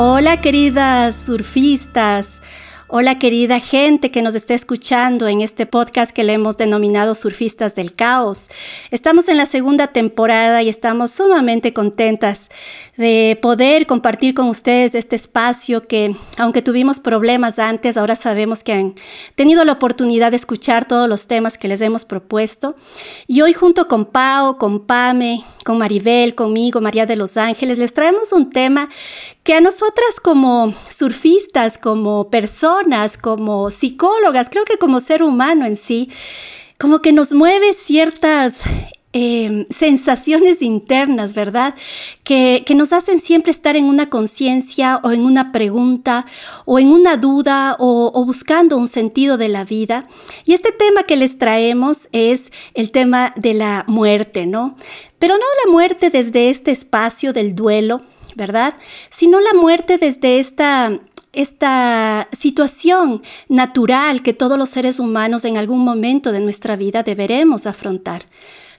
Hola queridas surfistas, hola querida gente que nos está escuchando en este podcast que le hemos denominado Surfistas del Caos. Estamos en la segunda temporada y estamos sumamente contentas de poder compartir con ustedes este espacio que, aunque tuvimos problemas antes, ahora sabemos que han tenido la oportunidad de escuchar todos los temas que les hemos propuesto. Y hoy junto con Pau, con Pame, con Maribel, conmigo, María de los Ángeles, les traemos un tema que a nosotras como surfistas, como personas, como psicólogas, creo que como ser humano en sí, como que nos mueve ciertas Em, sensaciones internas, ¿verdad? Que, nos hacen siempre estar en una conciencia o en una pregunta o en una duda o, buscando un sentido de la vida. Y este tema que les traemos es el tema de la muerte, ¿no? Pero no la muerte desde este espacio del duelo, ¿verdad? Sino la muerte desde esta esta situación natural que todos los seres humanos en algún momento de nuestra vida deberemos afrontar.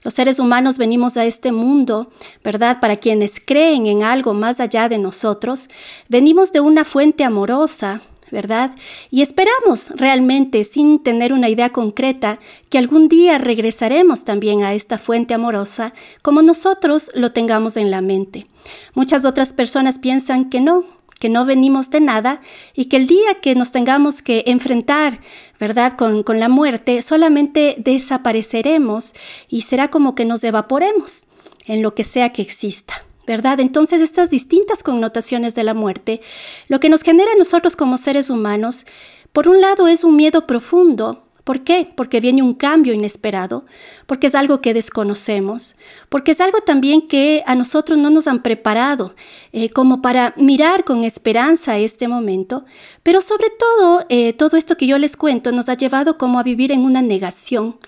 Los seres humanos venimos a este mundo, ¿verdad? Para quienes creen en algo más allá de nosotros, venimos de una fuente amorosa, ¿verdad? Y esperamos realmente, sin tener una idea concreta, que algún día regresaremos también a esta fuente amorosa como nosotros lo tengamos en la mente. Muchas otras personas piensan que no, que no venimos de nada y que el día que nos tengamos que enfrentar, ¿verdad? Con, con la muerte, solamente desapareceremos y será como que nos evaporemos en lo que sea que exista. ¿verdad? Entonces estas distintas connotaciones de la muerte, lo que nos genera nosotros como seres humanos, por un lado es un miedo profundo ¿Por qué? Porque viene un cambio inesperado, porque es algo que desconocemos, porque es algo también que a nosotros no nos han preparado eh, como para mirar con esperanza este momento, pero sobre todo eh, todo esto que yo les cuento nos ha llevado como a vivir en una negación,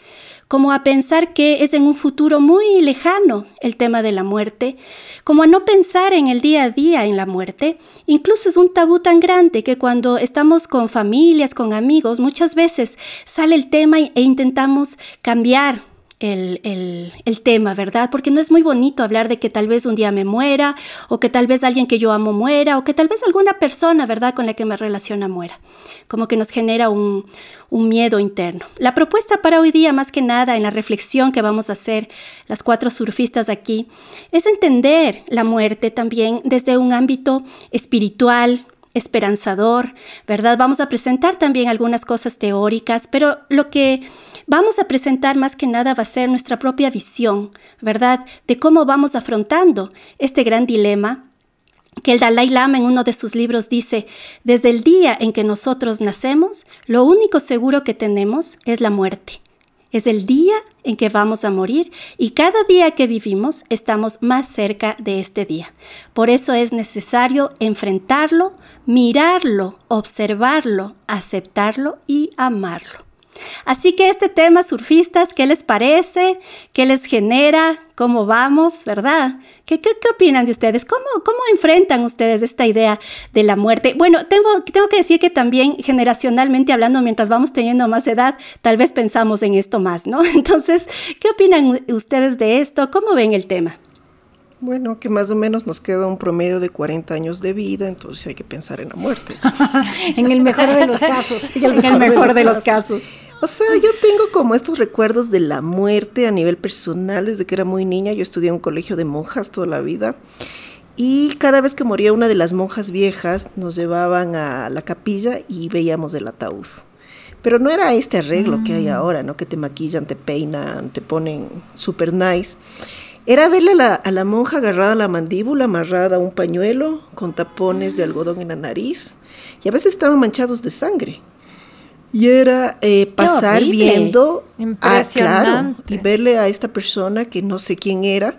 como a pensar que es en un futuro muy lejano el tema de la muerte, como a no pensar en el día a día en la muerte. Incluso es un tabú tan grande que cuando estamos con familias, con amigos, muchas veces sale el tema e intentamos cambiar el, tema, ¿verdad? Porque no es muy bonito hablar de que tal vez un día me muera, o que tal vez alguien que yo amo muera, o que tal vez alguna persona, ¿verdad?, con la que me relaciona muera. Como que nos genera un, un miedo interno. La propuesta para hoy día, más que nada, en la reflexión que vamos a hacer las cuatro surfistas aquí, es entender la muerte también desde un ámbito espiritual, esperanzador, ¿verdad? Vamos a presentar también algunas cosas teóricas, pero lo que vamos a presentar más que nada va a ser nuestra propia visión, ¿verdad? De cómo vamos afrontando este gran dilema que el Dalai Lama en uno de sus libros dice, desde el día en que nosotros nacemos, lo único seguro que tenemos es la muerte. Es el día en que vamos a morir y cada día que vivimos estamos más cerca de este día. Por eso es necesario enfrentarlo, mirarlo, observarlo, aceptarlo y amarlo. Así que este tema, surfistas, ¿qué les parece? ¿Qué les genera? ¿Cómo vamos? ¿Verdad? ¿Qué, qué, opinan de ustedes? ¿Cómo, ¿Cómo enfrentan ustedes esta idea de la muerte? Bueno, tengo, tengo que decir que también generacionalmente hablando, mientras vamos teniendo más edad, tal vez pensamos en esto más, ¿no? Entonces, ¿qué opinan ustedes de esto? ¿Cómo ven el tema? Bueno, que más o menos nos queda un promedio de 40 años de vida, entonces hay que pensar en la muerte. en el mejor de los casos. en el mejor, de, los, casos. O sea, yo tengo como estos recuerdos de la muerte a nivel personal desde que era muy niña. Yo estudié en un colegio de monjas toda la vida. Y cada vez que moría una de las monjas viejas, nos llevaban a la capilla y veíamos el ataúd. Pero no era este arreglo que hay mm. ahora, ¿no? Que te maquillan, te peinan, te ponen super nice. Era verle a la, monja agarrada a la mandíbula, amarrada a un pañuelo, con tapones de algodón en la nariz, y a veces estaban manchados de sangre. Y era eh, pasar viendo, a, claro, y verle a esta persona que no sé quién era,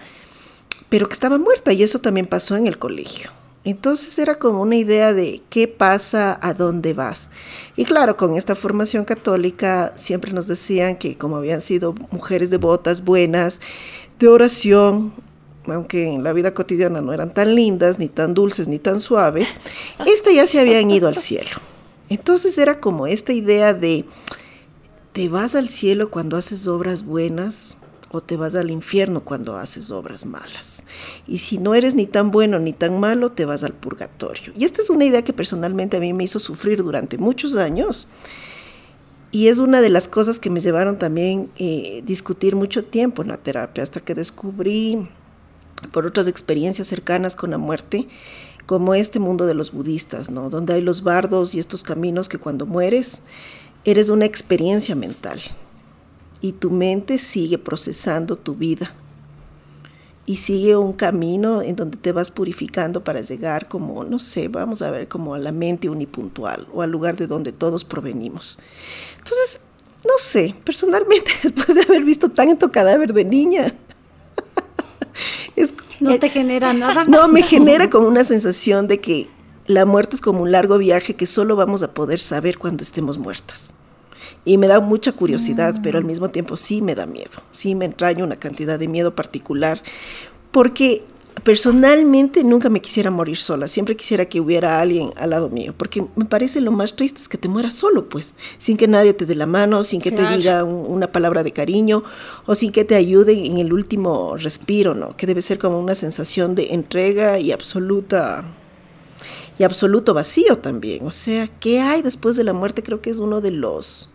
pero que estaba muerta, y eso también pasó en el colegio. Entonces era como una idea de qué pasa, a dónde vas. Y claro, con esta formación católica siempre nos decían que como habían sido mujeres devotas, buenas, de oración, aunque en la vida cotidiana no eran tan lindas, ni tan dulces, ni tan suaves, estas ya se habían ido al cielo. Entonces era como esta idea de, ¿te vas al cielo cuando haces obras buenas? o te vas al infierno cuando haces obras malas. Y si no eres ni tan bueno ni tan malo, te vas al purgatorio. Y esta es una idea que personalmente a mí me hizo sufrir durante muchos años. Y es una de las cosas que me llevaron también eh, discutir mucho tiempo en la terapia, hasta que descubrí, por otras experiencias cercanas con la muerte, como este mundo de los budistas, ¿no? Donde hay los bardos y estos caminos que cuando mueres eres una experiencia mental y tu mente sigue procesando tu vida y sigue un camino en donde te vas purificando para llegar como, no sé, vamos a ver, como a la mente unipuntual o al lugar de donde todos provenimos. Entonces, no sé, personalmente después de haber visto tanto cadáver de niña, no te genera nada. No, me genera como una sensación de que la muerte es como un largo viaje que solo vamos a poder saber cuando estemos muertas. Y me da mucha curiosidad, pero al mm. mismo tiempo sí me da miedo, sí me entraña una cantidad de miedo particular, porque personalmente nunca me quisiera morir sola, siempre quisiera que hubiera alguien al lado mío, porque me parece lo más triste es que te mueras solo, pues, sin que nadie te dé la mano, sin que te diga una palabra de cariño o sin que te ayude en el último respiro, ¿no? Que debe ser como una sensación de entrega y absoluta y absoluto vacío también. O sea, ¿qué hay después de la muerte? Creo que es uno de los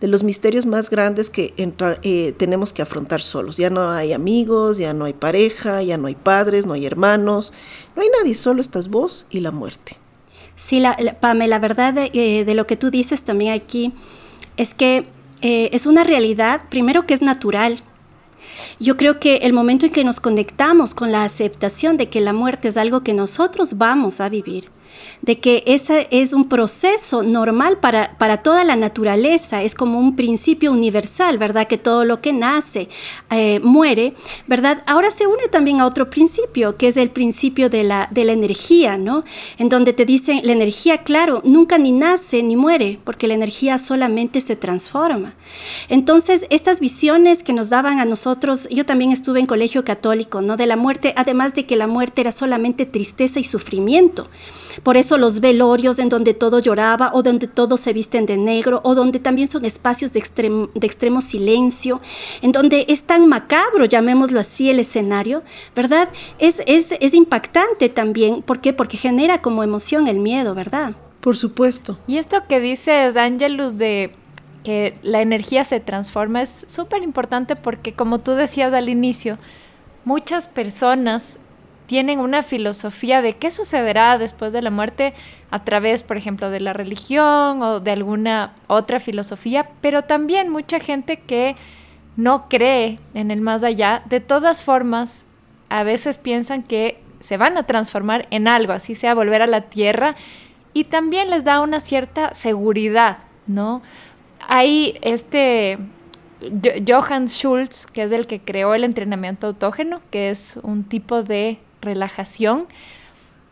de los misterios más grandes que eh, tenemos que afrontar solos. Ya no hay amigos, ya no hay pareja, ya no hay padres, no hay hermanos, no hay nadie, solo estás vos y la muerte. Sí, la, Pame, la verdad de, eh, de, lo que tú dices también aquí es que eh, es una realidad, primero que es natural. Yo creo que el momento en que nos conectamos con la aceptación de que la muerte es algo que nosotros vamos a vivir, de que ese es un proceso normal para, para toda la naturaleza, es como un principio universal, ¿verdad? Que todo lo que nace eh, muere, ¿verdad? Ahora se une también a otro principio, que es el principio de la, de la energía, ¿no? En donde te dicen, la energía, claro, nunca ni nace ni muere, porque la energía solamente se transforma. Entonces, estas visiones que nos daban a nosotros, yo también estuve en colegio católico, ¿no? De la muerte, además de que la muerte era solamente tristeza y sufrimiento. Por eso los velorios en donde todo lloraba o donde todos se visten de negro o donde también son espacios de, de extremo silencio, en donde es tan macabro, llamémoslo así, el escenario, ¿verdad? Es, es, es impactante también. ¿Por qué? Porque genera como emoción el miedo, ¿verdad? Por supuesto. Y esto que dices, Angelus, de que la energía se transforma es súper importante porque como tú decías al inicio, muchas personas tienen una filosofía de qué sucederá después de la muerte a través, por ejemplo, de la religión o de alguna otra filosofía, pero también mucha gente que no cree en el más allá, de todas formas, a veces piensan que se van a transformar en algo, así sea volver a la tierra, y también les da una cierta seguridad, ¿no? Hay este Johann Schultz, que es el que creó el entrenamiento autógeno, que es un tipo de relajación.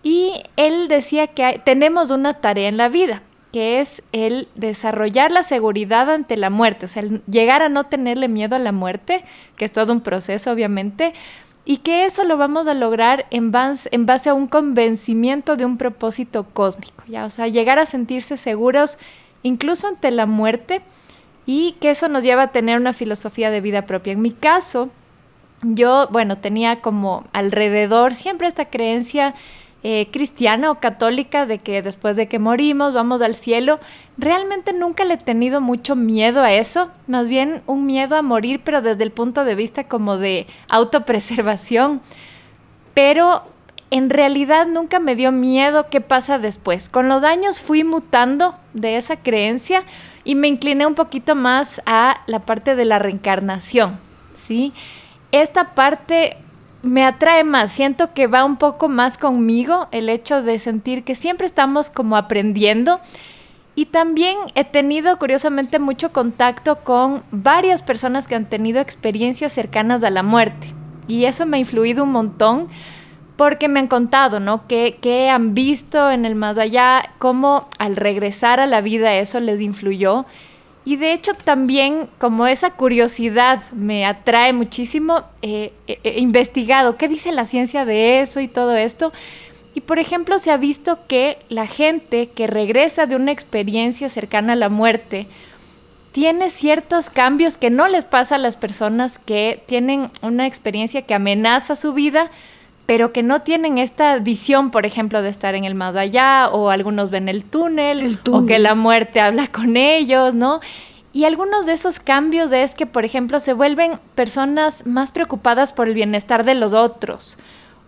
Y él decía que tenemos una tarea en la vida, que es el desarrollar la seguridad ante la muerte, o sea, el llegar a no tenerle miedo a la muerte, que es todo un proceso obviamente, y que eso lo vamos a lograr en base, en base a un convencimiento de un propósito cósmico, ¿ya? O sea, llegar a sentirse seguros incluso ante la muerte y que eso nos lleva a tener una filosofía de vida propia. En mi caso, yo, bueno, tenía como alrededor siempre esta creencia eh, cristiana o católica de que después de que morimos vamos al cielo. Realmente nunca le he tenido mucho miedo a eso, más bien un miedo a morir, pero desde el punto de vista como de autopreservación. Pero en realidad nunca me dio miedo qué pasa después. Con los años fui mutando de esa creencia y me incliné un poquito más a la parte de la reencarnación, ¿sí? sí esta parte me atrae más, siento que va un poco más conmigo el hecho de sentir que siempre estamos como aprendiendo y también he tenido curiosamente mucho contacto con varias personas que han tenido experiencias cercanas a la muerte y eso me ha influido un montón porque me han contado, ¿no? Que, han visto en el más allá, cómo al regresar a la vida eso les influyó. Y de hecho también como esa curiosidad me atrae muchísimo, he investigado qué dice la ciencia de eso y todo esto. Y por ejemplo se ha visto que la gente que regresa de una experiencia cercana a la muerte, tiene ciertos cambios que no les pasa a las personas que tienen una experiencia que amenaza su vida, pero que no tienen esta visión, por ejemplo, de estar en el más allá, o algunos ven el túnel, o que la muerte habla con ellos, ¿no? Y algunos de esos cambios es que, por ejemplo, se vuelven personas más preocupadas por el bienestar de los otros,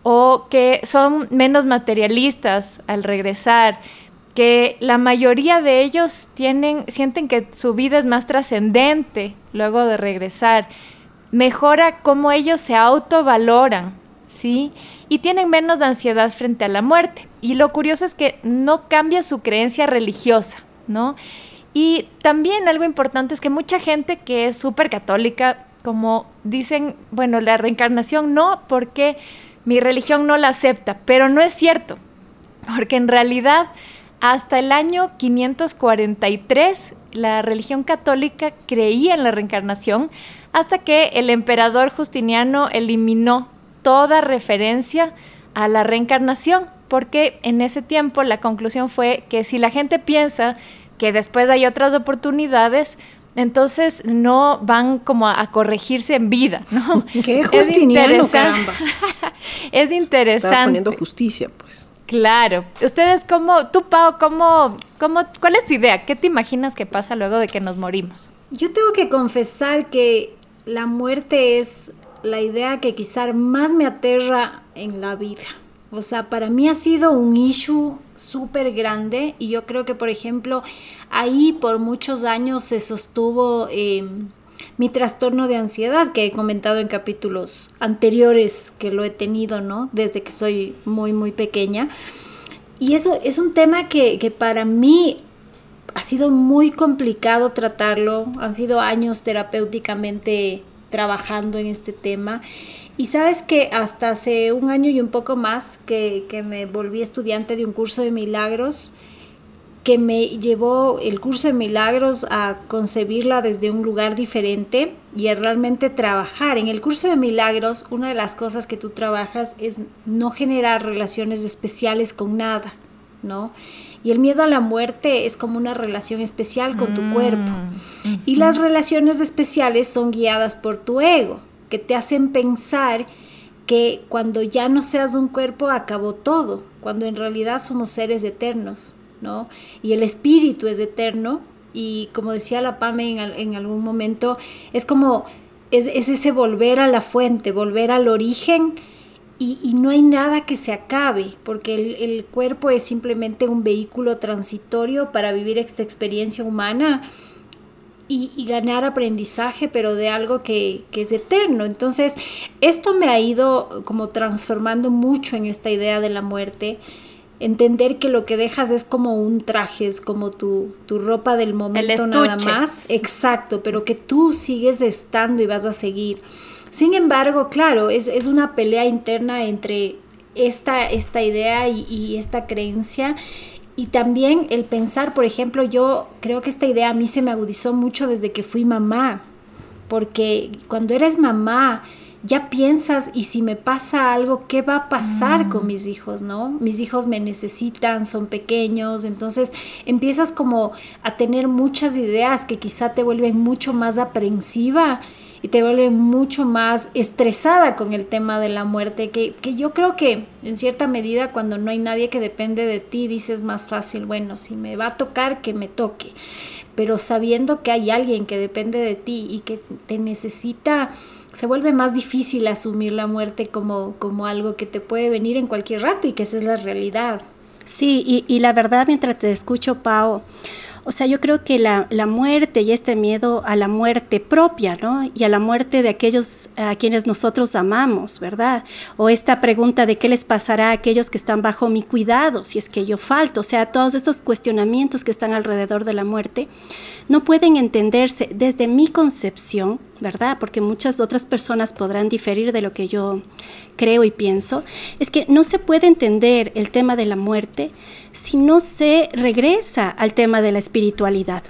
o que son menos materialistas al regresar, que la mayoría de ellos tienen, sienten que su vida es más trascendente luego de regresar, mejora cómo ellos se autovaloran, ¿sí? Y tienen menos ansiedad frente a la muerte. Y lo curioso es que no cambia su creencia religiosa, ¿no? Y también algo importante es que mucha gente que es súper católica, como dicen, bueno, la reencarnación no, porque mi religión no la acepta, pero no es cierto, porque en realidad hasta el año 543 la religión católica creía en la reencarnación hasta que el emperador Justiniano eliminó toda referencia a la reencarnación, porque en ese tiempo la conclusión fue que si la gente piensa que después hay otras oportunidades, entonces no van como a, corregirse en vida, ¿no? Qué Justiniano, es caramba. es interesante. Estaba poniendo justicia, pues. Claro. Ustedes, como, tú, Pau, cómo, cómo, ¿cuál es tu idea? ¿Qué te imaginas que pasa luego de que nos morimos? Yo tengo que confesar que la muerte es la idea que quizás más me aterra en la vida. O sea, para mí ha sido un issue súper grande y yo creo que, por ejemplo, ahí por muchos años se sostuvo em, mi trastorno de ansiedad que he comentado en capítulos anteriores que lo he tenido, ¿no? Desde que soy muy, muy pequeña. Y eso es un tema que, que para mí ha sido muy complicado tratarlo. Han sido años terapéuticamente trabajando en este tema. Y sabes que hasta hace un año y un poco más que, me volví estudiante de un curso de milagros, que me llevó el curso de milagros a concebirla desde un lugar diferente y a realmente trabajar. En el curso de milagros, una de las cosas que tú trabajas es no generar relaciones especiales con nada, ¿no? Y el miedo a la muerte es como una relación especial con tu cuerpo. Mm, y las relaciones especiales son guiadas por tu ego, que te hacen pensar que cuando ya no seas un cuerpo acabó todo, cuando en realidad somos seres eternos, ¿no? Y el espíritu es eterno y como decía la Pame en, algún momento, es como, es, es ese volver a la fuente, volver al origen y, no hay nada que se acabe, porque el, cuerpo es simplemente un vehículo transitorio para vivir esta experiencia humana y, ganar aprendizaje, pero de algo que, que, es eterno. Entonces, esto me ha ido como transformando mucho en esta idea de la muerte. Entender que lo que dejas es como un traje, es como tu, tu ropa del momento nada más. Exacto, pero que tú sigues estando y vas a seguir. Sin embargo, claro, es, una pelea interna entre esta, esta idea y, esta creencia. Y también el pensar, por ejemplo, yo creo que esta idea a mí se me agudizó mucho desde que fui mamá, porque cuando eres mamá ya piensas, y si me pasa algo, ¿qué va a pasar con mm. mis hijos, no? Mis hijos me necesitan, son pequeños, entonces empiezas como a tener muchas ideas que quizá te vuelven mucho más aprensiva y te vuelve mucho más estresada con el tema de la muerte, que, yo creo que en cierta medida cuando no hay nadie que depende de ti, dices más fácil, bueno, si me va a tocar, que me toque, pero sabiendo que hay alguien que depende de ti y que te necesita, se vuelve más difícil asumir la muerte como, como algo que te puede venir en cualquier rato y que esa es la realidad. Sí, y, y la verdad mientras te escucho, Pau, o sea, yo creo que la, muerte y este miedo a la muerte propia, ¿no? Y a la muerte de aquellos a quienes nosotros amamos, ¿verdad? O esta pregunta de qué les pasará a aquellos que están bajo mi cuidado si es que yo falto. O sea, todos estos cuestionamientos que están alrededor de la muerte no pueden entenderse desde mi concepción ¿verdad? Porque muchas otras personas podrán diferir de lo que yo creo y pienso, es que no se puede entender el tema de la muerte si no se regresa al tema de la espiritualidad.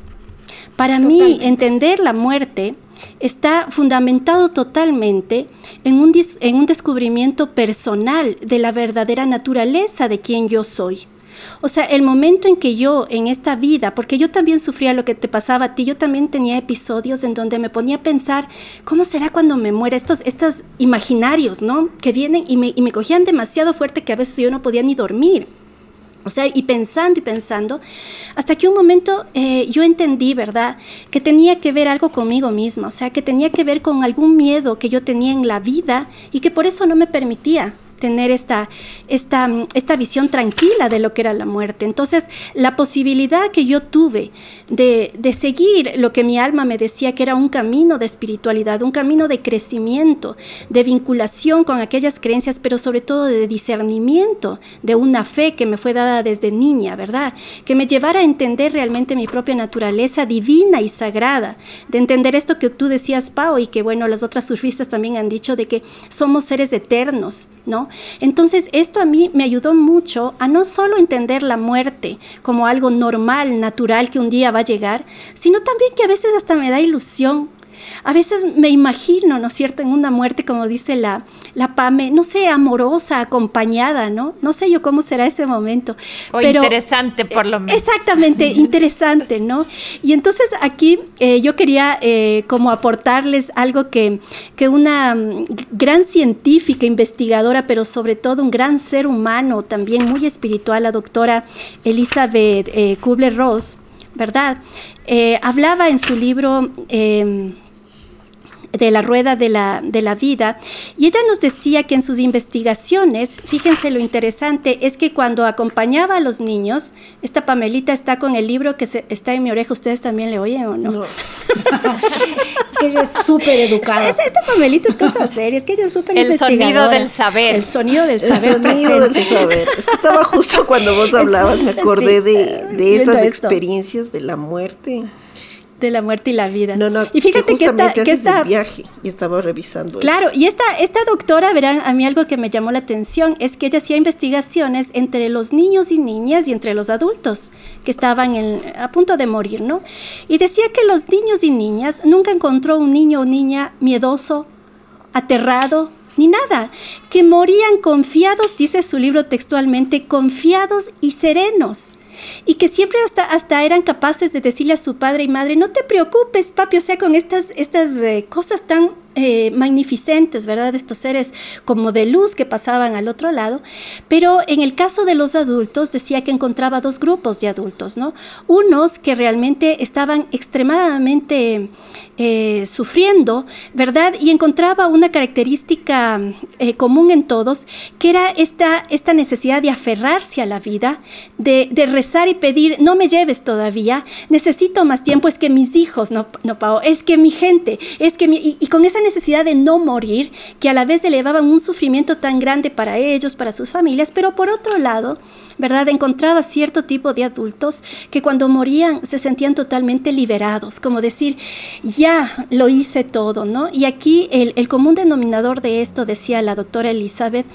Para mí, entender la muerte está fundamentado totalmente en un, en un descubrimiento personal de la verdadera naturaleza de quien yo soy. O sea, el momento en que yo en esta vida, porque yo también sufría lo que te pasaba a ti, yo también tenía episodios en donde me ponía a pensar, ¿cómo será cuando me muera? Estos, estos imaginarios, ¿no? Que vienen y me, y me cogían demasiado fuerte que a veces yo no podía ni dormir. O sea, y pensando y pensando, hasta que un momento eh, yo entendí, ¿verdad?, que tenía que ver algo conmigo misma, o sea, que tenía que ver con algún miedo que yo tenía en la vida y que por eso no me permitía tener esta, esta, esta visión tranquila de lo que era la muerte. Entonces, la posibilidad que yo tuve de, de seguir lo que mi alma me decía que era un camino de espiritualidad, un camino de crecimiento, de vinculación con aquellas creencias, pero sobre todo de discernimiento de una fe que me fue dada desde niña, ¿verdad? Que me llevara a entender realmente mi propia naturaleza divina y sagrada, de entender esto que tú decías, Pau, y que bueno, las otras surfistas también han dicho de que somos seres eternos, ¿no? Entonces, esto a mí me ayudó mucho a no solo entender la muerte como algo normal, natural que un día va a llegar, sino también que a veces hasta me da ilusión a veces me imagino, ¿no es cierto?, en una muerte, como dice la, la Pame, no sé, amorosa, acompañada, ¿no? No sé yo cómo será ese momento. O pero, interesante, por lo menos. Exactamente, interesante, ¿no? Y entonces aquí eh, yo quería eh, como aportarles algo que, que una mm, gran científica, investigadora, pero sobre todo un gran ser humano, también muy espiritual, la doctora Elizabeth eh, Kubler-Ross, ¿verdad? hablaba en su libro em, de la rueda de la, de la vida. Y ella nos decía que en sus investigaciones, fíjense lo interesante, es que cuando acompañaba a los niños, esta Pamelita está con el libro que se, está en mi oreja, ¿ustedes también le oyen o no? es que ella es súper educada. Esta, esta, Pamelita es cosa seria, es que ella es súper El sonido del saber. El sonido del saber. El sonido del saber. Es que estaba justo cuando vos hablabas, me acordé de, de estas experiencias de la muerte de la muerte y la vida. No, no, y fíjate que, esta, que esta viaje y estaba revisando. Claro, y esta, esta doctora, verán, a mí algo que me llamó la atención es que ella hacía investigaciones entre los niños y niñas y entre los adultos que estaban a punto de morir, ¿no? Y decía que los niños y niñas nunca encontró un niño o niña miedoso, aterrado, ni nada, que morían confiados, dice su libro textualmente, confiados y serenos y que siempre hasta, hasta eran capaces de decirle a su padre y madre, no te preocupes, papi, o sea, con estas, estas eh, cosas tan eh, magnificentes, ¿verdad? Estos seres como de luz que pasaban al otro lado. Pero en el caso de los adultos decía que encontraba dos grupos de adultos, ¿no? Unos que realmente estaban extremadamente eh, sufriendo, ¿verdad? Y encontraba una característica eh, común en todos, que era esta, esta necesidad de aferrarse a la vida, de, rezar y pedir, no me lleves todavía, necesito más tiempo, es que mis hijos, no, no es que mi gente, es que mi, y con esa necesidad de no morir, que a la vez elevaban un sufrimiento tan grande para ellos, para sus familias, pero por otro lado, ¿verdad? Encontraba cierto tipo de adultos que cuando morían se sentían totalmente liberados, como decir, ya lo hice todo, ¿no? Y aquí el, común denominador de esto, decía la doctora Elizabeth,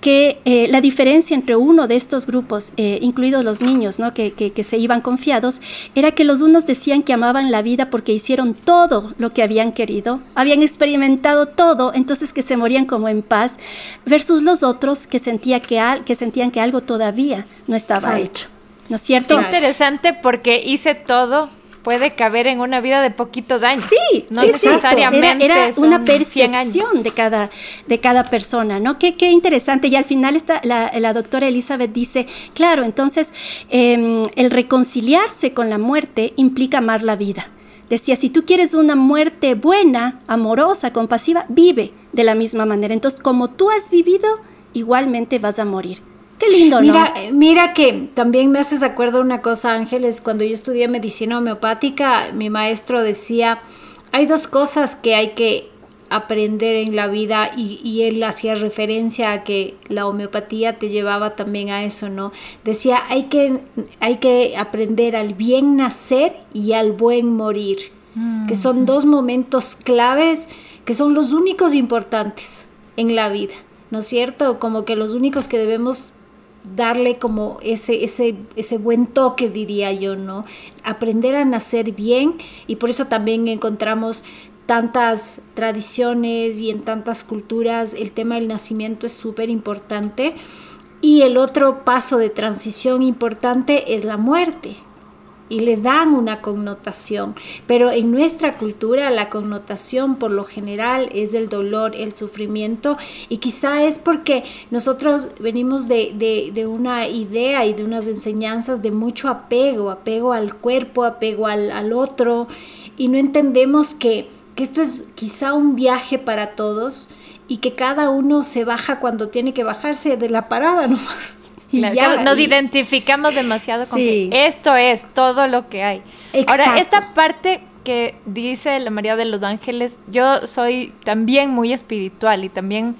que eh, la diferencia entre uno de estos grupos, eh, incluidos los niños, ¿no? Que, que se iban confiados, era que los unos decían que amaban la vida porque hicieron todo lo que habían querido, habían experimentado todo, entonces que se morían como en paz, versus los otros que, sentía que, que sentían que algo todavía no estaba hecho. ¿No es cierto? Interesante porque hice todo puede caber en una vida de poquitos años. Sí, no necesariamente. Era, una percepción de cada, de cada persona, ¿no? Qué, qué interesante. Y al final está, la, la doctora Elizabeth dice, claro, entonces em, el reconciliarse con la muerte implica amar la vida. Decía, si tú quieres una muerte buena, amorosa, compasiva, vive de la misma manera. Entonces, como tú has vivido, igualmente vas a morir. Qué lindo, ¿no? Mira, mira que también me haces acuerdo una cosa, Ángeles, cuando yo estudié medicina homeopática, mi maestro decía, hay dos cosas que hay que aprender en la vida y, y, él hacía referencia a que la homeopatía te llevaba también a eso, ¿no? Decía, hay que, hay que aprender al bien nacer y al buen morir. que son dos momentos claves que son los únicos importantes en la vida, ¿no es cierto? Como que los únicos que debemos darle como ese, ese, ese buen toque, diría yo, ¿no? Aprender a nacer bien y por eso también encontramos tantas tradiciones y en tantas culturas el tema del nacimiento es súper importante. Y el otro paso de transición importante es la muerte, y le dan una connotación. Pero en nuestra cultura la connotación por lo general es el dolor, el sufrimiento y quizá es porque nosotros venimos de, una idea y de unas enseñanzas de mucho apego, apego al cuerpo, apego al, otro y no entendemos que, que esto es quizá un viaje para todos y que cada uno se baja cuando tiene que bajarse de la parada nomás nos identificamos demasiado con que esto es todo lo que hay. Ahora, esta parte que dice la María de los Ángeles, yo soy también muy espiritual y también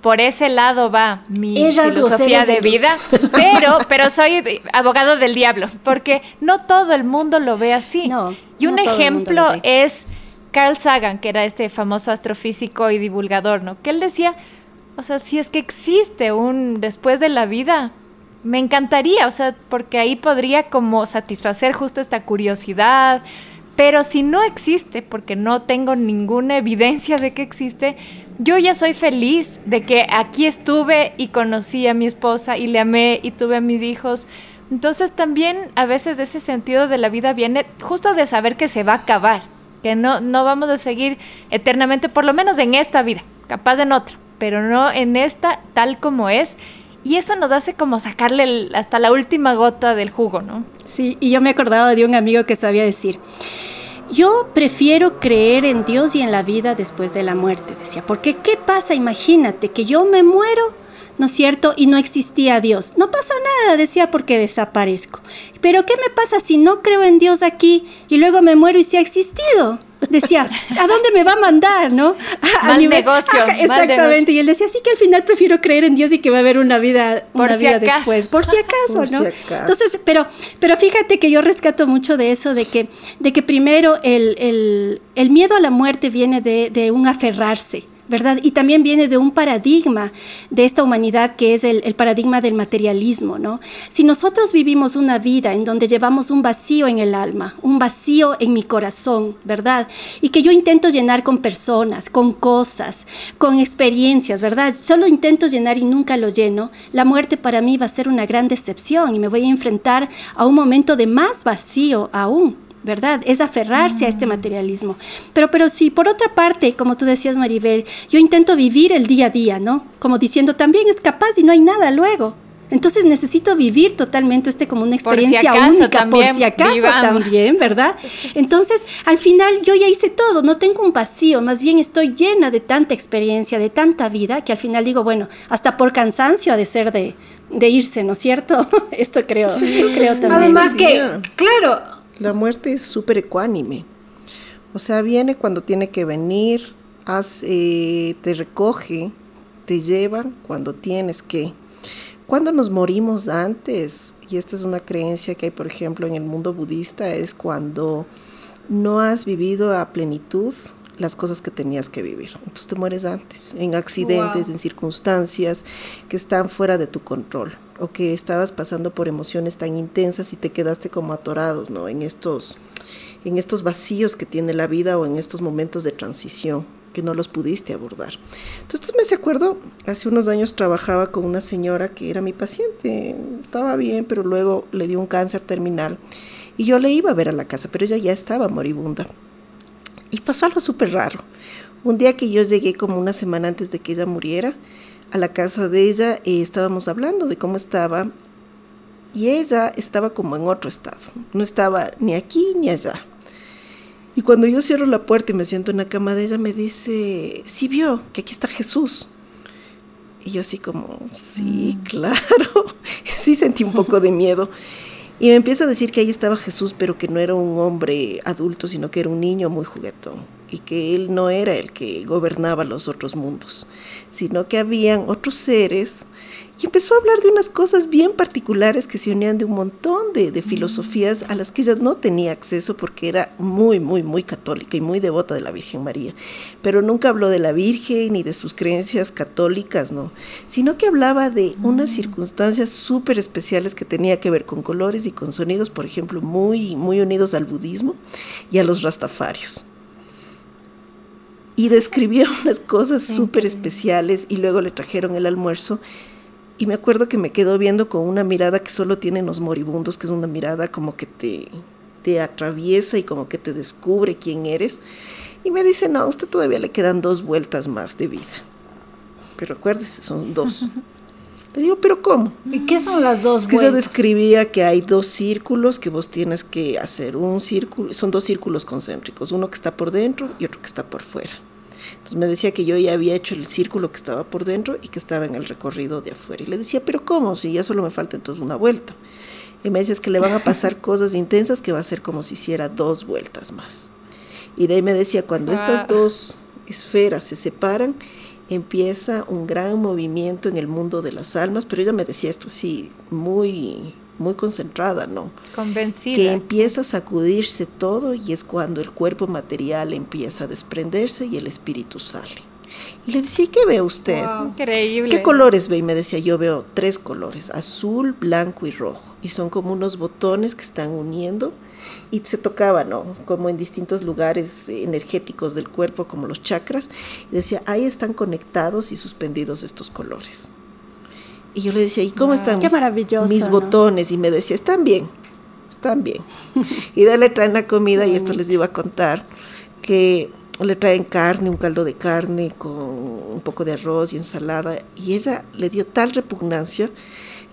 por ese lado va mi filosofía de, vida, pero, pero soy abogado del diablo, porque no todo el mundo lo ve así. y un ejemplo es Carl Sagan, que era este famoso astrofísico y divulgador, ¿no? Que él decía, o sea, si es que existe un después de la vida, me encantaría, o sea, porque ahí podría como satisfacer justo esta curiosidad, pero si no existe, porque no tengo ninguna evidencia de que existe, yo ya soy feliz de que aquí estuve y conocí a mi esposa y le amé y tuve a mis hijos. Entonces también a veces ese sentido de la vida viene justo de saber que se va a acabar, que no, no vamos a seguir eternamente, por lo menos en esta vida, capaz en otra, pero no en esta tal como es y eso nos hace como sacarle hasta la última gota del jugo, ¿no? Sí, y yo me acordaba de un amigo que sabía decir, yo prefiero creer en Dios y en la vida después de la muerte, decía, porque ¿qué pasa? Imagínate que yo me muero ¿no es cierto? Y no existía Dios. No pasa nada, decía, porque desaparezco. Pero ¿qué me pasa si no creo en Dios aquí y luego me muero y si ha existido? Decía, ¿a dónde me va a mandar, no? A, negocio. exactamente. Y él decía, sí que al final prefiero creer en Dios y que va a haber una vida, una vida después, por si acaso, ¿no? Entonces, pero, pero fíjate que yo rescato mucho de eso, de que, de que primero el, miedo a la muerte viene de, de un aferrarse ¿verdad? Y también viene de un paradigma de esta humanidad que es el, paradigma del materialismo, ¿no? Si nosotros vivimos una vida en donde llevamos un vacío en el alma, un vacío en mi corazón, ¿verdad? Y que yo intento llenar con personas, con cosas, con experiencias, ¿verdad? Solo intento llenar y nunca lo lleno, la muerte para mí va a ser una gran decepción y me voy a enfrentar a un momento de más vacío aún. ¿Verdad? Es aferrarse a este mm. materialismo. Pero, pero si por otra parte, como tú decías, Maribel, yo intento vivir el día a día, ¿no? Como diciendo, también es capaz y no hay nada luego. Entonces necesito vivir totalmente este como una experiencia única, por si acaso también, ¿verdad? Entonces, al final yo ya hice todo, no tengo un vacío, más bien estoy llena de tanta experiencia, de tanta vida, que al final digo, bueno, hasta por cansancio ha de ser de, de irse, ¿no es cierto? Esto creo, creo también. Además que, claro, la muerte es súper ecuánime. O sea, viene cuando tiene que venir, eh, te recoge, te lleva cuando tienes que. Cuando nos morimos antes, y esta es una creencia que hay, por ejemplo, en el mundo budista, es cuando no has vivido a plenitud las cosas que tenías que vivir. Entonces te mueres antes, en accidentes, en circunstancias que están fuera de tu control o que estabas pasando por emociones tan intensas y te quedaste como atorados, ¿no? En estos, en estos vacíos que tiene la vida o en estos momentos de transición que no los pudiste abordar. Entonces me acuerdo, hace unos años trabajaba con una señora que era mi paciente, estaba bien, pero luego le dio un cáncer terminal y yo le iba a ver a la casa, pero ella ya estaba moribunda. Y pasó algo súper raro. Un día que yo llegué como una semana antes de que ella muriera, a la casa de ella y estábamos hablando de cómo estaba y ella estaba como en otro estado, no estaba ni aquí ni allá. Y cuando yo cierro la puerta y me siento en la cama de ella, me dice, sí vio que aquí está Jesús. Y yo así como, sí, mm. claro, sí sentí un poco de miedo. Y me empieza a decir que ahí estaba Jesús, pero que no era un hombre adulto, sino que era un niño muy juguetón. Y que él no era el que gobernaba los otros mundos, sino que habían otros seres y empezó a hablar de unas cosas bien particulares que se unían de un montón de, de, filosofías a las que ella no tenía acceso porque era muy, muy, muy católica y muy devota de la Virgen María. Pero nunca habló de la Virgen ni de sus creencias católicas, no, sino que hablaba de unas circunstancias súper especiales que tenía que ver con colores y con sonidos, por ejemplo, muy, muy unidos al budismo y a los rastafarios y describió unas cosas súper especiales y luego le trajeron el almuerzo y me acuerdo que me quedó viendo con una mirada que solo tienen los moribundos, que es una mirada como que te, te atraviesa y como que te descubre quién eres. Y me dice, no, a usted todavía le quedan dos vueltas más de vida. Pero acuérdese, son dos. Le digo, ¿pero cómo? ¿Y qué son las dos que vueltas? Ella describía que hay dos círculos que vos tienes que hacer. Un círculo, son dos círculos concéntricos, uno que está por dentro y otro que está por fuera. Entonces me decía que yo ya había hecho el círculo que estaba por dentro y que estaba en el recorrido de afuera. Y le decía, pero ¿cómo? Si ya solo me falta entonces una vuelta. Y me decía, es que le van a pasar cosas intensas que va a ser como si hiciera dos vueltas más. Y de ahí me decía, cuando estas dos esferas se separan, empieza un gran movimiento en el mundo de las almas, pero ella me decía esto sí, muy muy concentrada, ¿no? Convencida. Que empieza a sacudirse todo y es cuando el cuerpo material empieza a desprenderse y el espíritu sale. Y le decía, ¿qué ve usted? Wow, increíble. ¿Qué colores ve? Y me decía, yo veo tres colores, azul, blanco y rojo. Y son como unos botones que están uniendo y se tocaba, ¿no? Como en distintos lugares energéticos del cuerpo, como los chakras. Y decía, ahí están conectados y suspendidos estos colores. Y yo le decía, ¿y cómo wow. están Qué maravilloso, mis ¿no? botones? Y me decía, están bien, están bien. y de le traen la comida, y esto les iba a contar, que le traen carne, un caldo de carne con un poco de arroz y ensalada. Y ella le dio tal repugnancia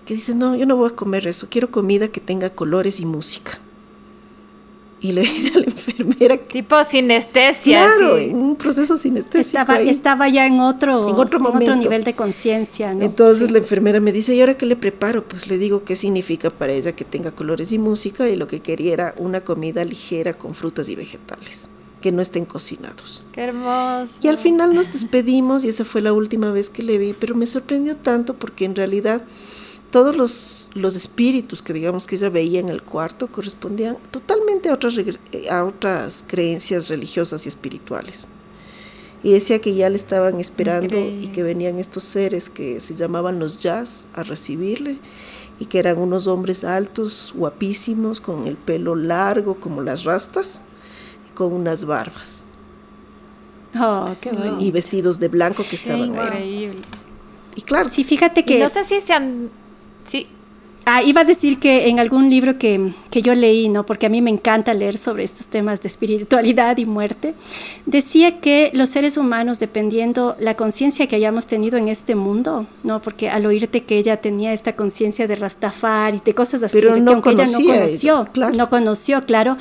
que dice, no, yo no voy a comer eso, quiero comida que tenga colores y música. Y le dice a la enfermera. Tipo sinestesia. Claro, sí. en un proceso sinestésico. Estaba, ahí. estaba ya en otro, En otro en momento. nivel de conciencia. ¿no? Entonces Sí. la enfermera me dice, ¿y ahora qué le preparo? Pues le digo qué significa para ella que tenga colores y música y lo que quería era una comida ligera con frutas y vegetales, que no estén cocinados. Qué hermoso. Y al final nos despedimos y esa fue la última vez que le vi, pero me sorprendió tanto porque en realidad todos los, los espíritus que digamos que ella veía en el cuarto correspondían totalmente a otras, regre- a otras creencias religiosas y espirituales. Y decía que ya le estaban esperando y Increíble. que venían estos seres que se llamaban los jazz a recibirle y que eran unos hombres altos, guapísimos, con el pelo largo como las rastas, y con unas barbas Oh, qué bonito. y vestidos de blanco que estaban ahí. increíble. Y claro, Sí, fíjate Y que... no sé si se han... Sí, Ah, iba a decir que en algún libro que, que yo leí, ¿no? porque a mí me encanta leer sobre estos temas de espiritualidad y muerte, decía que los seres humanos, dependiendo la conciencia que hayamos tenido en este mundo, ¿no? porque al oírte que ella tenía esta conciencia de Rastafari, de cosas así, Pero de que no aunque ella no conoció, eso, claro. no conoció, claro,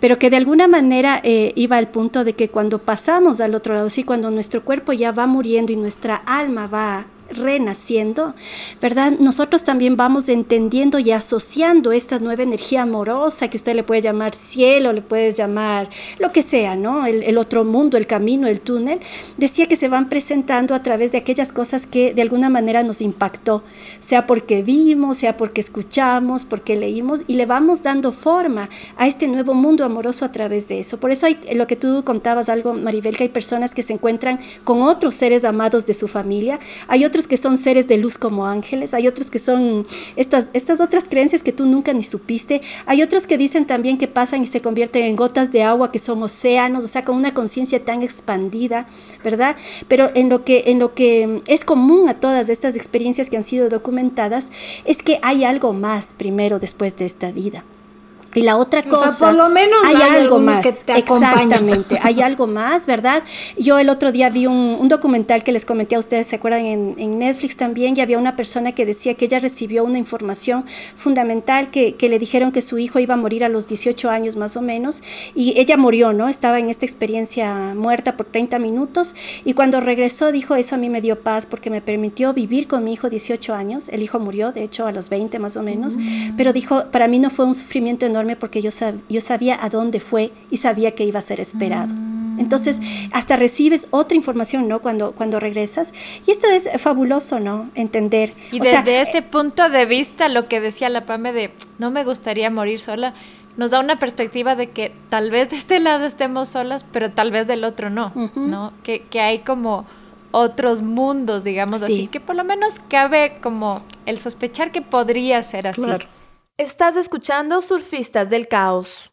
pero que de alguna manera eh, iba al punto de que cuando pasamos al otro lado, sí, cuando nuestro cuerpo ya va muriendo y nuestra alma va renaciendo, ¿verdad? Nosotros también vamos entendiendo y asociando esta nueva energía amorosa que usted le puede llamar cielo, le puedes llamar lo que sea, ¿no? El, el otro mundo, el camino, el túnel. Decía que se van presentando a través de aquellas cosas que de alguna manera nos impactó, sea porque vimos, sea porque escuchamos, porque leímos y le vamos dando forma a este nuevo mundo amoroso a través de eso. Por eso hay lo que tú contabas algo, Maribel, que hay personas que se encuentran con otros seres amados de su familia, hay otros que son seres de luz como ángeles, hay otros que son estas, estas otras creencias que tú nunca ni supiste, hay otros que dicen también que pasan y se convierten en gotas de agua que son océanos, o sea, con una conciencia tan expandida, ¿verdad? Pero en lo que en lo que es común a todas estas experiencias que han sido documentadas es que hay algo más primero después de esta vida. Y la otra O sea, cosa, por lo menos hay algo algunos más, que te exactamente, hay algo más, ¿verdad? Yo el otro día vi un, un documental que les comenté a ustedes, ¿se acuerdan? En, en, Netflix también, y había una persona que decía que ella recibió una información fundamental, que, que, le dijeron que su hijo iba a morir a los 18 años más o menos, y ella murió, ¿no? Estaba en esta experiencia muerta por 30 minutos, y cuando regresó dijo, eso a mí me dio paz porque me permitió vivir con mi hijo 18 años, el hijo murió, de hecho, a los 20 más o menos, mm. pero dijo, para mí no fue un sufrimiento enorme porque yo, sab yo sabía a dónde fue y sabía que iba a ser esperado. Mm. Entonces, hasta recibes otra información, ¿no? Cuando, cuando regresas. Y esto es fabuloso, ¿no? Entender. Y desde este punto de vista, lo que decía la PAME de no me gustaría morir sola, nos da una perspectiva de que tal vez de este lado estemos solas, pero tal vez del otro no, ¿no? Que, que hay como otros mundos, digamos así, que por lo menos cabe como el sospechar que podría ser así. Estás escuchando Surfistas del Caos.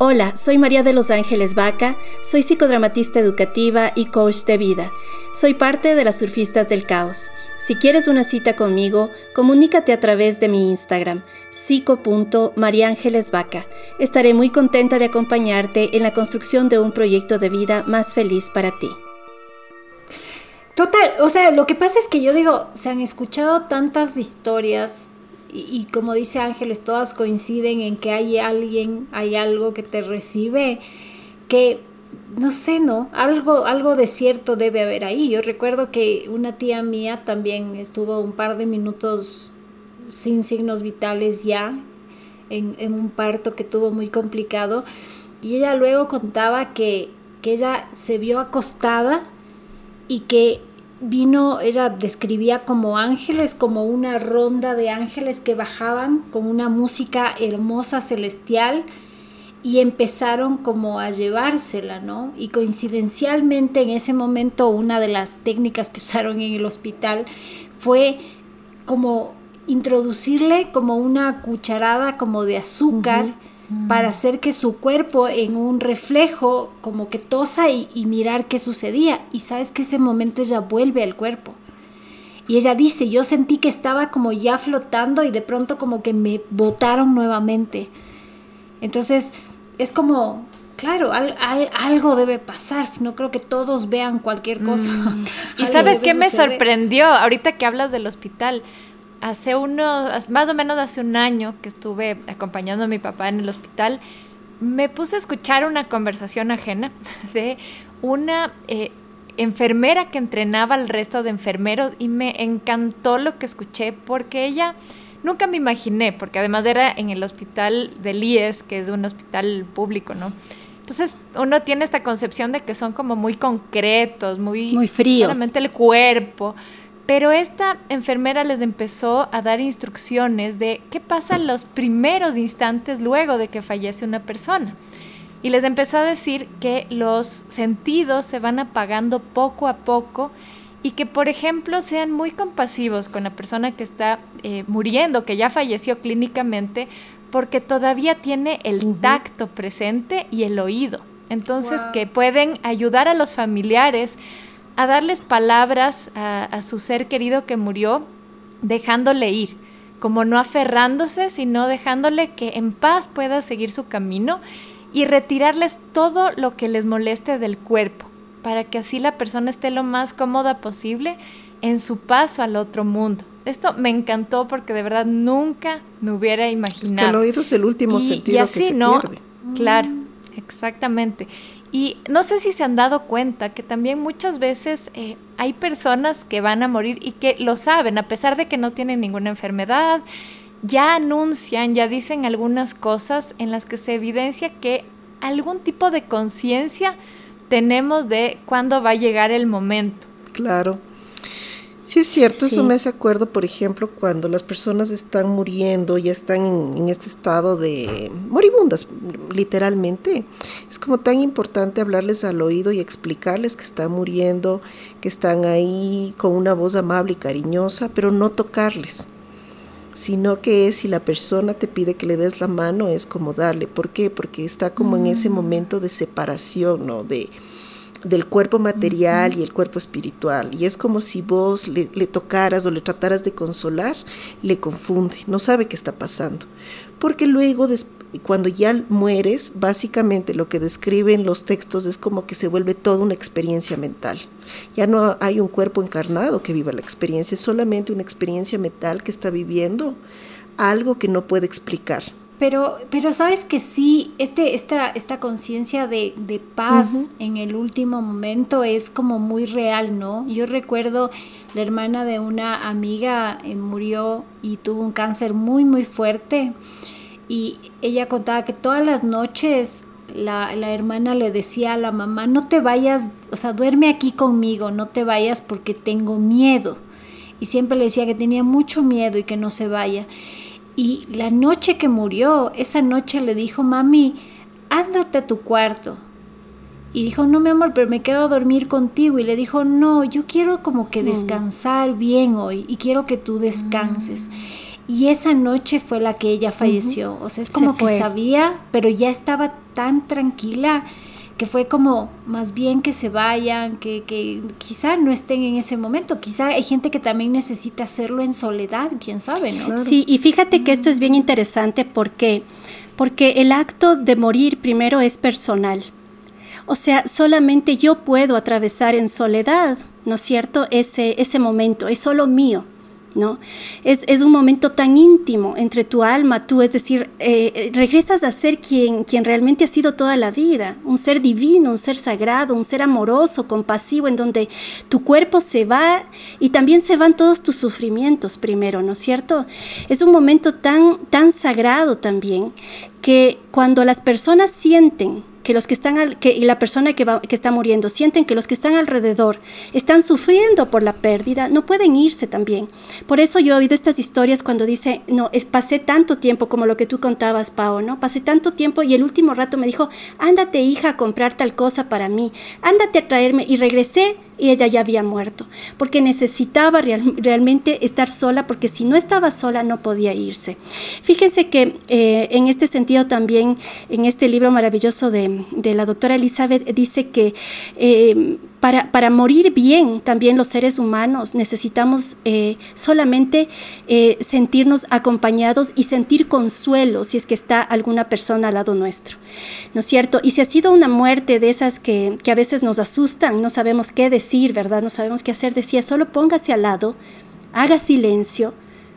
Hola, soy María de los Ángeles Vaca, soy psicodramatista educativa y coach de vida. Soy parte de las Surfistas del Caos. Si quieres una cita conmigo, comunícate a través de mi Instagram, psico.mariángelesvaca. Estaré muy contenta de acompañarte en la construcción de un proyecto de vida más feliz para ti. Total, o sea, lo que pasa es que yo digo, se han escuchado tantas historias y, como dice Ángeles, todas coinciden en que hay alguien, hay algo que te recibe, que no sé, ¿no? Algo, algo de cierto debe haber ahí. Yo recuerdo que una tía mía también estuvo un par de minutos sin signos vitales ya, en, en un parto que tuvo muy complicado, y ella luego contaba que, que ella se vio acostada y que vino, ella describía como ángeles, como una ronda de ángeles que bajaban con una música hermosa, celestial, y empezaron como a llevársela, ¿no? Y coincidencialmente en ese momento una de las técnicas que usaron en el hospital fue como introducirle como una cucharada como de azúcar para hacer que su cuerpo en un reflejo como que tosa y, mirar qué sucedía. Y sabes que ese momento ella vuelve al cuerpo. Y ella dice, yo sentí que estaba como ya flotando y de pronto como que me botaron nuevamente. Entonces es como, claro, algo debe pasar. No creo que todos vean cualquier cosa. Mm. y sabes qué me sorprendió ahorita que hablas del hospital hace unos, más o menos hace un año que estuve acompañando a mi papá en el hospital, me puse a escuchar una conversación ajena de una eh, enfermera que entrenaba al resto de enfermeros y me encantó lo que escuché porque ella nunca me imaginé, porque además era en el hospital del IES, que es un hospital público, ¿no? Entonces uno tiene esta concepción de que son como muy concretos, muy, muy fríos. Solamente el cuerpo. Pero esta enfermera les empezó a dar instrucciones de qué pasa en los primeros instantes luego de que fallece una persona. Y les empezó a decir que los sentidos se van apagando poco a poco y que, por ejemplo, sean muy compasivos con la persona que está eh, muriendo, que ya falleció clínicamente, porque todavía tiene el tacto presente y el oído. Entonces, que pueden ayudar a los familiares a darles palabras a, su ser querido que murió, dejándole ir, como no aferrándose, sino dejándole que en paz pueda seguir su camino y retirarles todo lo que les moleste del cuerpo, para que así la persona esté lo más cómoda posible en su paso al otro mundo. Esto me encantó porque de verdad nunca me hubiera imaginado. Es que el oído es el último sentido que se ¿no? pierde. Claro, exactamente. Y no sé si se han dado cuenta que también muchas veces eh, hay personas que van a morir y que lo saben, a pesar de que no tienen ninguna enfermedad, ya anuncian, ya dicen algunas cosas en las que se evidencia que algún tipo de conciencia tenemos de cuándo va a llegar el momento. Claro. Sí, es cierto, eso me hace acuerdo, por ejemplo, cuando las personas están muriendo, ya están en, este estado de moribundas, literalmente. Es como tan importante hablarles al oído y explicarles que están muriendo, que están ahí con una voz amable y cariñosa, pero no tocarles sino que si la persona te pide que le des la mano es como darle. ¿Por qué? Porque está como en ese mm. momento de separación, ¿no? De, del cuerpo material y el cuerpo espiritual. Y es como si vos le, tocaras o le trataras de consolar, le confunde, no sabe qué está pasando. Porque luego, cuando ya mueres, básicamente lo que describen los textos es como que se vuelve toda una experiencia mental. Ya no hay un cuerpo encarnado que viva la experiencia, es solamente una experiencia mental que está viviendo algo que no puede explicar. Pero, pero sabes que sí, este, esta, esta conciencia de, de, paz en el último momento es como muy real, ¿no? Yo recuerdo la hermana de una amiga eh, murió y tuvo un cáncer muy, muy fuerte y ella contaba que todas las noches la, la, hermana le decía a la mamá, no te vayas, o sea, duerme aquí conmigo, no te vayas porque tengo miedo. Y siempre le decía que tenía mucho miedo y que no se vaya. Y la noche que murió, esa noche le dijo, mami, ándate a tu cuarto. Y dijo, no, mi amor, pero me quedo a dormir contigo. Y le dijo, no, yo quiero como que mm. descansar bien hoy y quiero que tú descanses. Mm. Y esa noche fue la que ella falleció. O sea, es como que sabía, pero ya estaba tan tranquila que fue como más bien que se vayan, que, que quizá no estén en ese momento, quizá hay gente que también necesita hacerlo en soledad, quién sabe, ¿no? Sí, y fíjate que esto es bien interesante porque, porque el acto de morir primero es personal. O sea, solamente yo puedo atravesar en soledad, ¿no es cierto? Ese, ese momento, es solo mío. ¿No? Es, un momento tan íntimo entre tu alma, tú, es decir, eh, regresas a ser quien, quien realmente ha sido toda la vida, un ser divino, un ser sagrado, un ser amoroso, compasivo, en donde tu cuerpo se va y también se van todos tus sufrimientos primero, ¿no es cierto? Es un momento tan, tan sagrado también que cuando las personas sienten que los que están al, que, y la persona que, va, que está muriendo sienten que los que están alrededor están sufriendo por la pérdida, no pueden irse también. Por eso yo he oído estas historias cuando dice, no, pasé tanto tiempo como lo que tú contabas, Pau, ¿no? Pasé tanto tiempo y el último rato me dijo, ándate hija a comprar tal cosa para mí, ándate a traerme y regresé y ella ya había muerto, porque necesitaba realmente estar sola, porque si no estaba sola no podía irse. Fíjense que eh, en este sentido también, en este libro maravilloso de, la doctora Elizabeth, dice que eh, para, para, morir bien también los seres humanos necesitamos eh, solamente eh, sentirnos acompañados y sentir consuelo si es que está alguna persona al lado nuestro, ¿no es cierto? Y si ha sido una muerte de esas que, que a veces nos asustan, no sabemos qué decir, ¿verdad? No sabemos qué hacer, decía, solo póngase al lado, haga silencio,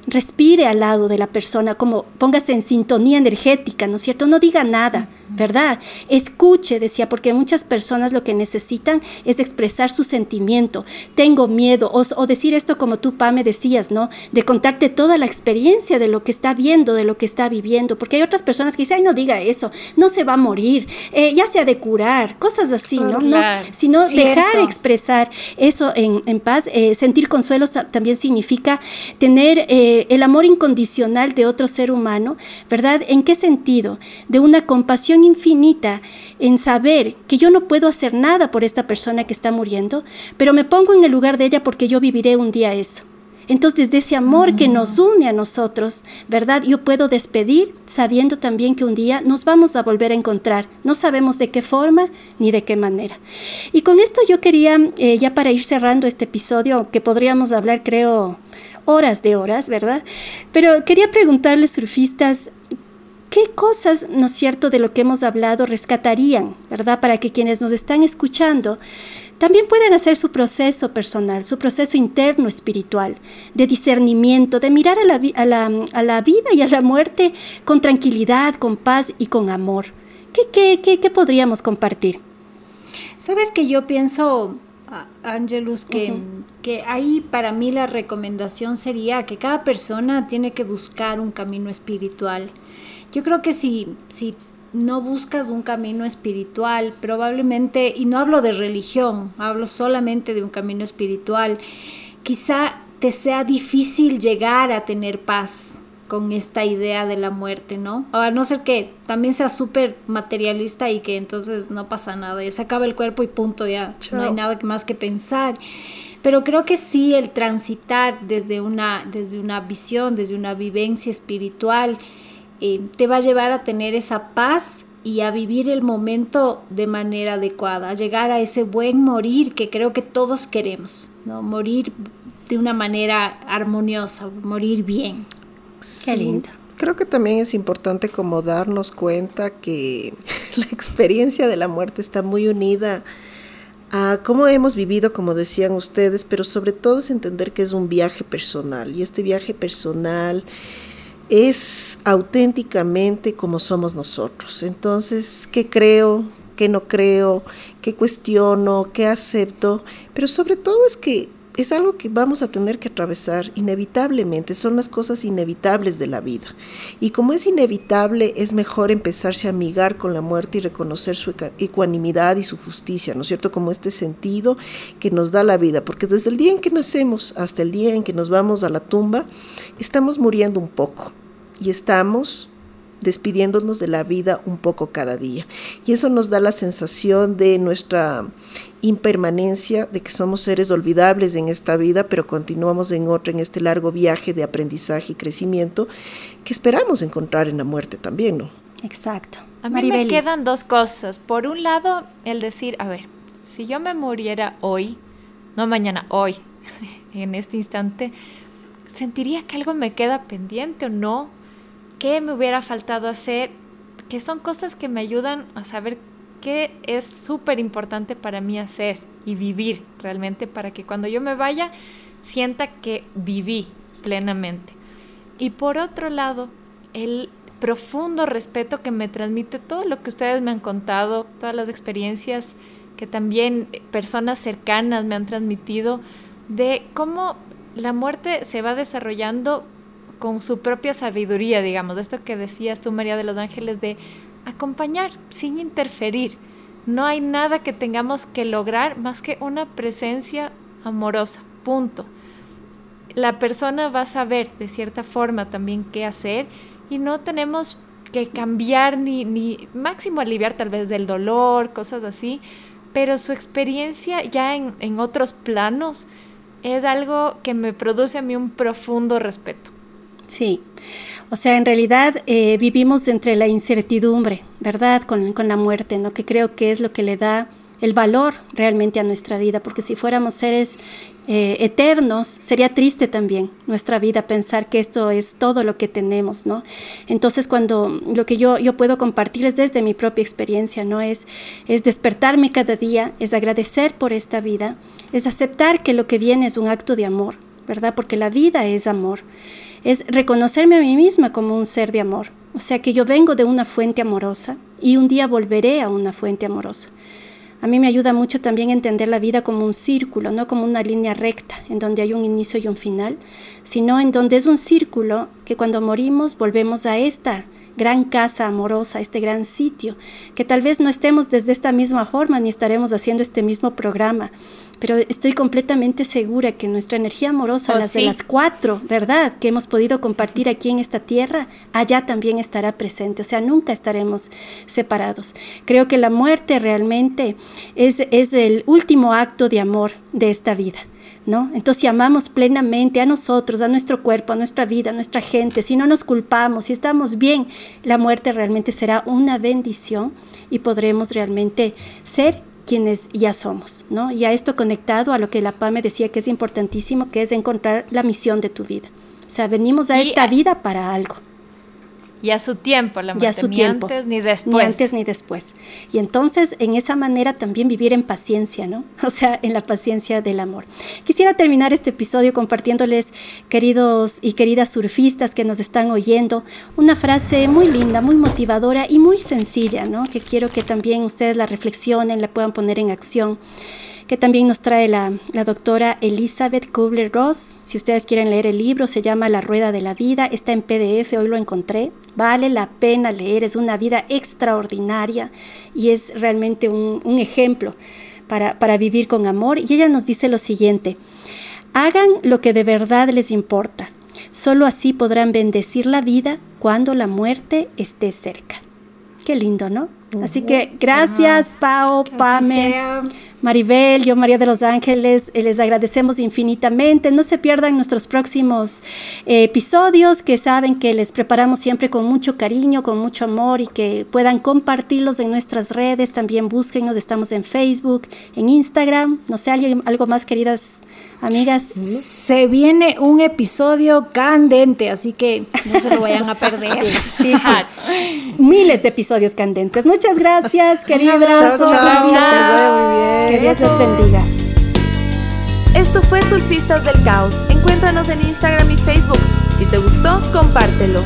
respire al lado de la persona, como póngase en sintonía energética, ¿no es cierto? No diga nada ¿verdad? Escuche, decía, porque muchas personas lo que necesitan es expresar su sentimiento. Tengo miedo, o, decir esto como tú, Pa, me decías, ¿no? De contarte toda la experiencia de lo que está viendo, de lo que está viviendo, porque hay otras personas que dicen, ay, no diga eso, no se va a morir, eh, ya se ha de curar, cosas así, ¿no? no sino dejar expresar eso en, paz. Eh, sentir consuelo también significa tener eh, el amor incondicional de otro ser humano, ¿verdad? ¿En qué sentido? De una compasión infinita en saber que yo no puedo hacer nada por esta persona que está muriendo, pero me pongo en el lugar de ella porque yo viviré un día eso. Entonces, desde ese amor que nos une a nosotros, ¿verdad? Yo puedo despedir sabiendo también que un día nos vamos a volver a encontrar. No sabemos de qué forma ni de qué manera. Y con esto yo quería, eh, ya para ir cerrando este episodio, que podríamos hablar, creo, horas de horas, ¿verdad? Pero quería preguntarles, surfistas, ¿Qué cosas, no es cierto, de lo que hemos hablado rescatarían, verdad? Para que quienes nos están escuchando también puedan hacer su proceso personal, su proceso interno espiritual, de discernimiento, de mirar a la, a la, a la vida y a la muerte con tranquilidad, con paz y con amor. ¿Qué, qué, qué, qué podríamos compartir? Sabes que yo pienso, Angelus, que, que ahí para mí la recomendación sería que cada persona tiene que buscar un camino espiritual yo creo que si, si no buscas un camino espiritual, probablemente, y no hablo de religión, hablo solamente de un camino espiritual, quizá te sea difícil llegar a tener paz con esta idea de la muerte, ¿no? A no ser que también sea súper materialista y que entonces no pasa nada, ya se acaba el cuerpo y punto, ya no hay nada más que pensar. Pero creo que sí el transitar desde una, desde una visión, desde una vivencia espiritual, eh, te va a llevar a tener esa paz y a vivir el momento de manera adecuada, a llegar a ese buen morir que creo que todos queremos, ¿no? Morir de una manera armoniosa, morir bien. Qué lindo. Creo que también es importante como darnos cuenta que la experiencia de la muerte está muy unida a cómo hemos vivido, como decían ustedes, pero sobre todo es entender que es un viaje personal y este viaje personal es auténticamente como somos nosotros. Entonces, ¿qué creo? ¿Qué no creo? ¿Qué cuestiono? ¿Qué acepto? Pero sobre todo es que es algo que vamos a tener que atravesar inevitablemente, son las cosas inevitables de la vida. Y como es inevitable, es mejor empezarse a amigar con la muerte y reconocer su ecuanimidad y su justicia, ¿no es cierto? Como este sentido que nos da la vida, porque desde el día en que nacemos hasta el día en que nos vamos a la tumba, estamos muriendo un poco y estamos despidiéndonos de la vida un poco cada día. Y eso nos da la sensación de nuestra impermanencia, de que somos seres olvidables en esta vida, pero continuamos en otra, en este largo viaje de aprendizaje y crecimiento que esperamos encontrar en la muerte también, ¿no? Exacto. A mí me quedan dos cosas. Por un lado, el decir, a ver, si yo me muriera hoy, no mañana, hoy, en este instante, ¿sentiría que algo me queda pendiente o no? Qué me hubiera faltado hacer, que son cosas que me ayudan a saber qué es súper importante para mí hacer y vivir realmente para que cuando yo me vaya sienta que viví plenamente. Y por otro lado, el profundo respeto que me transmite todo lo que ustedes me han contado, todas las experiencias que también personas cercanas me han transmitido, de cómo la muerte se va desarrollando con su propia sabiduría, digamos, de esto que decías tú, María de los Ángeles, de acompañar sin interferir. No hay nada que tengamos que lograr más que una presencia amorosa, punto. La persona va a saber de cierta forma también qué hacer y no tenemos que cambiar ni, ni máximo aliviar tal vez del dolor, cosas así, pero su experiencia ya en, en otros planos es algo que me produce a mí un profundo respeto. Sí, o sea, en realidad eh, vivimos entre la incertidumbre, ¿verdad? Con, con, la muerte, ¿no? Que creo que es lo que le da el valor realmente a nuestra vida, porque si fuéramos seres eh, eternos, sería triste también nuestra vida pensar que esto es todo lo que tenemos, ¿no? Entonces, cuando lo que yo, yo puedo compartirles desde mi propia experiencia, ¿no? Es, es despertarme cada día, es agradecer por esta vida, es aceptar que lo que viene es un acto de amor, Porque la vida es amor es reconocerme a mí misma como un ser de amor. O sea que yo vengo de una fuente amorosa y un día volveré a una fuente amorosa. A mí me ayuda mucho también entender la vida como un círculo, no como una línea recta, en donde hay un inicio y un final, sino en donde es un círculo que cuando morimos volvemos a esta gran casa amorosa, este gran sitio, que tal vez no estemos desde esta misma forma ni estaremos haciendo este mismo programa, pero estoy completamente segura que nuestra energía amorosa, oh, las de las cuatro, ¿verdad? Que hemos podido compartir aquí en esta tierra, allá también estará presente, o sea, nunca estaremos separados. Creo que la muerte realmente es, es el último acto de amor de esta vida. ¿No? Entonces, si amamos plenamente a nosotros, a nuestro cuerpo, a nuestra vida, a nuestra gente, si no nos culpamos, si estamos bien, la muerte realmente será una bendición y podremos realmente ser quienes ya somos, ¿no? Y a esto conectado a lo que la PAME decía que es importantísimo, que es encontrar la misión de tu vida. O sea, venimos a esta vida para algo. Y a su tiempo, la muerte, ni antes ni después. Ni antes ni después. Y entonces, en esa manera también vivir en paciencia, ¿no? O sea, en la paciencia del amor. Quisiera terminar este episodio compartiéndoles, queridos y queridas surfistas que nos están oyendo, una frase muy linda, muy motivadora y muy sencilla, ¿no? Que quiero que también ustedes la reflexionen, la puedan poner en acción que también nos trae la, doctora Elizabeth Kubler-Ross. Si ustedes quieren leer el libro, se llama La Rueda de la Vida, está en PDF, hoy lo encontré. Vale la pena leer, es una vida extraordinaria y es realmente un, ejemplo para, para vivir con amor. Y ella nos dice lo siguiente, hagan lo que de verdad les importa. Solo así podrán bendecir la vida cuando la muerte esté cerca. Qué lindo, ¿no? Así que gracias, Pao, Pame. Maribel, yo María de los Ángeles, eh, les agradecemos infinitamente. No se pierdan nuestros próximos eh, episodios que saben que les preparamos siempre con mucho cariño, con mucho amor y que puedan compartirlos en nuestras redes. También búsquenos, estamos en Facebook, en Instagram. No sé, algo más, queridas amigas. Se viene un episodio candente, así que no se lo vayan a perder. Sí, sí, Miles de episodios candentes. Muchas gracias, queridas. Un abrazo. Muy bien. Que Dios les bendiga. Esto fue Surfistas del Caos. Encuéntranos en Instagram y Facebook. Si te gustó, compártelo.